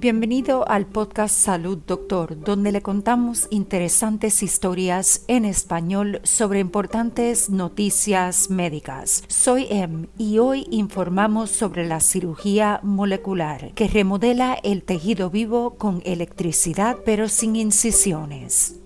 Bienvenido al podcast Salud Doctor, donde le contamos interesantes historias en español sobre importantes noticias médicas. Soy Em y hoy informamos sobre la cirugía molecular, que remodela el tejido vivo con electricidad pero sin incisiones.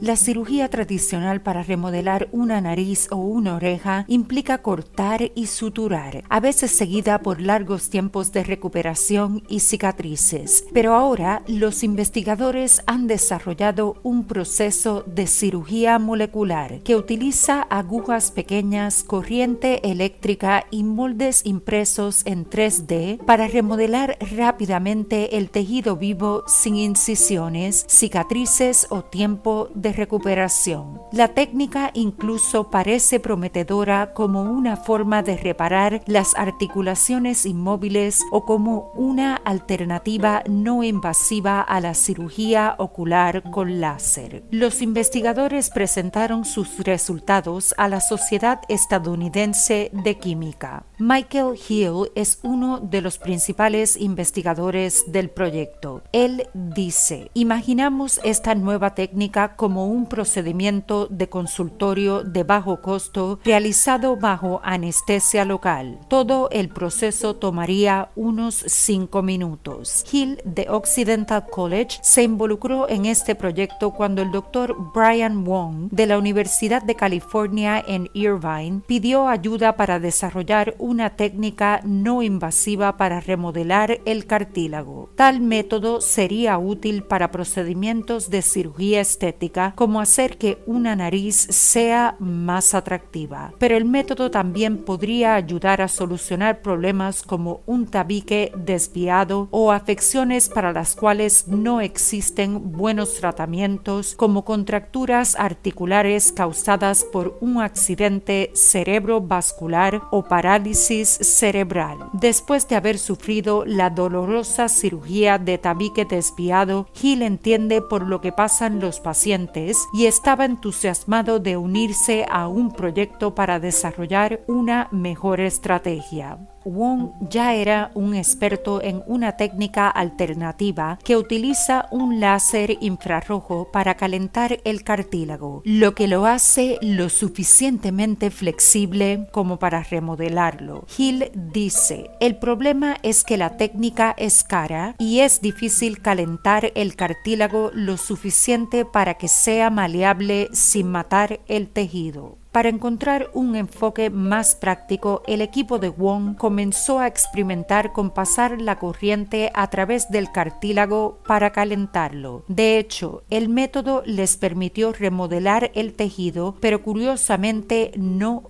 La cirugía tradicional para remodelar una nariz o una oreja implica cortar y suturar, a veces seguida por largos tiempos de recuperación y cicatrices. Pero ahora los investigadores han desarrollado un proceso de cirugía molecular que utiliza agujas pequeñas, corriente eléctrica y moldes impresos en 3D para remodelar rápidamente el tejido vivo sin incisiones, cicatrices o tiempo de recuperación. La técnica incluso parece prometedora como una forma de reparar las articulaciones inmóviles o como una alternativa no invasiva a la cirugía ocular con láser. Los investigadores presentaron sus resultados a la Sociedad Estadounidense de Química. Michael Hill es uno de los principales investigadores del proyecto. Él dice, imaginamos esta nueva técnica como un procedimiento de consultorio de bajo costo realizado bajo anestesia local. Todo el proceso tomaría unos 5 minutos. Hill de Occidental College se involucró en este proyecto cuando el doctor Brian Wong de la Universidad de California en Irvine pidió ayuda para desarrollar una técnica no invasiva para remodelar el cartílago. Tal método sería útil para procedimientos de cirugía estética como hacer que una nariz sea más atractiva. Pero el método también podría ayudar a solucionar problemas como un tabique desviado o afecciones para las cuales no existen buenos tratamientos como contracturas articulares causadas por un accidente cerebrovascular o parálisis cerebral. Después de haber sufrido la dolorosa cirugía de tabique desviado, Hill entiende por lo que pasan los pacientes y estaba entusiasmado de unirse a un proyecto para desarrollar una mejor estrategia. Wong ya era un experto en una técnica alternativa que utiliza un láser infrarrojo para calentar el cartílago, lo que lo hace lo suficientemente flexible como para remodelarlo. Hill dice, el problema es que la técnica es cara y es difícil calentar el cartílago lo suficiente para que sea maleable sin matar el tejido. Para encontrar un enfoque más práctico, el equipo de Wong comenzó a experimentar con pasar la corriente a través del cartílago para calentarlo. De hecho, el método les permitió remodelar el tejido, pero curiosamente no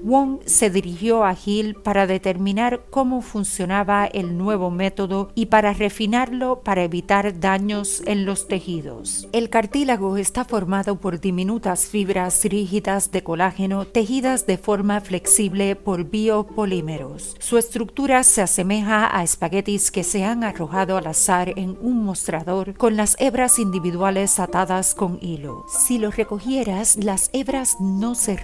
Wong se dirigió a Hill para determinar cómo funcionaba el nuevo método y para refinarlo para evitar daños en los tejidos. El cartílago está formado por diminutas fibras rígidas de colágeno tejidas de forma flexible por biopolímeros. Su estructura se asemeja a espaguetis que se han arrojado al azar en un mostrador con las hebras individuales atadas con hilo. Si lo recogieras, las hebras no se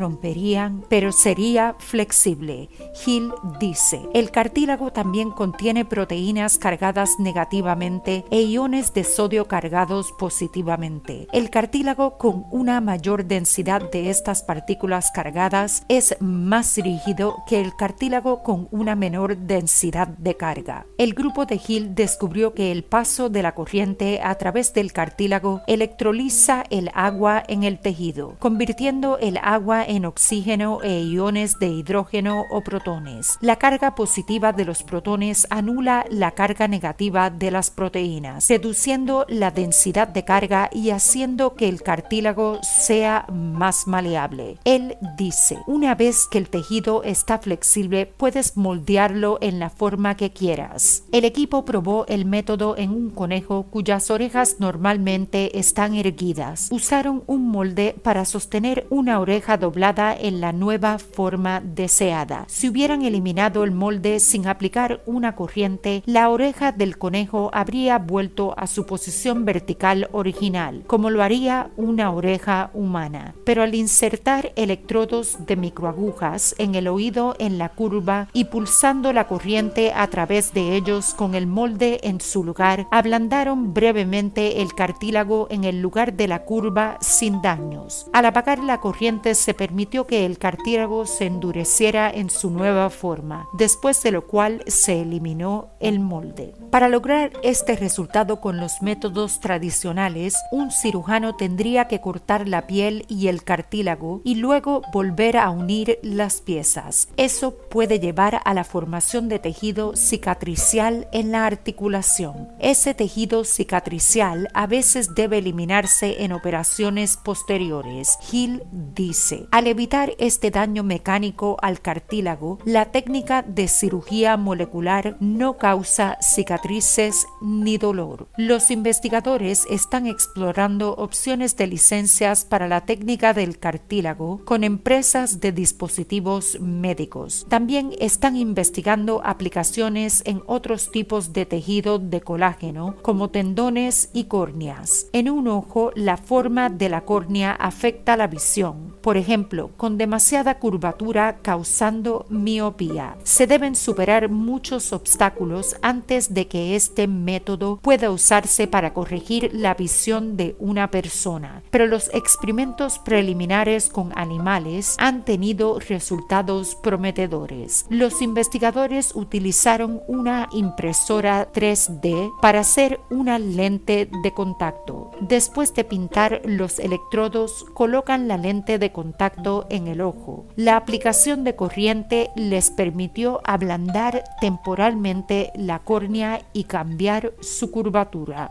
pero sería flexible. Hill dice, el cartílago también contiene proteínas cargadas negativamente e iones de sodio cargados positivamente. El cartílago con una mayor densidad de estas partículas cargadas es más rígido que el cartílago con una menor densidad de carga. El grupo de Hill descubrió que el paso de la corriente a través del cartílago electroliza el agua en el tejido, convirtiendo el agua en oxígeno oxígeno e iones de hidrógeno o protones. La carga positiva de los protones anula la carga negativa de las proteínas, reduciendo la densidad de carga y haciendo que el cartílago sea más maleable. Él dice, una vez que el tejido está flexible, puedes moldearlo en la forma que quieras. El equipo probó el método en un conejo cuyas orejas normalmente están erguidas. Usaron un molde para sostener una oreja doblada en la nueva forma deseada. Si hubieran eliminado el molde sin aplicar una corriente, la oreja del conejo habría vuelto a su posición vertical original, como lo haría una oreja humana. Pero al insertar electrodos de microagujas en el oído en la curva y pulsando la corriente a través de ellos con el molde en su lugar, ablandaron brevemente el cartílago en el lugar de la curva sin daños. Al apagar la corriente se permitió que el cartílago se endureciera en su nueva forma, después de lo cual se eliminó el molde. Para lograr este resultado con los métodos tradicionales, un cirujano tendría que cortar la piel y el cartílago y luego volver a unir las piezas. Eso puede llevar a la formación de tejido cicatricial en la articulación. Ese tejido cicatricial a veces debe eliminarse en operaciones posteriores. Hill dice, al evitar este daño mecánico al cartílago, la técnica de cirugía molecular no causa cicatrices ni dolor. Los investigadores están explorando opciones de licencias para la técnica del cartílago con empresas de dispositivos médicos. También están investigando aplicaciones en otros tipos de tejido de colágeno como tendones y córneas. En un ojo, la forma de la córnea afecta la visión, por ejemplo, con demasiada curvatura causando miopía. Se deben superar muchos obstáculos antes de que este método pueda usarse para corregir la visión de una persona, pero los experimentos preliminares con animales han tenido resultados prometedores. Los investigadores utilizaron una impresora 3D para hacer una lente de contacto. Después de pintar los electrodos, colocan la lente de contacto en el ojo. La aplicación de corriente les permitió ablandar temporalmente la córnea y cambiar su curvatura.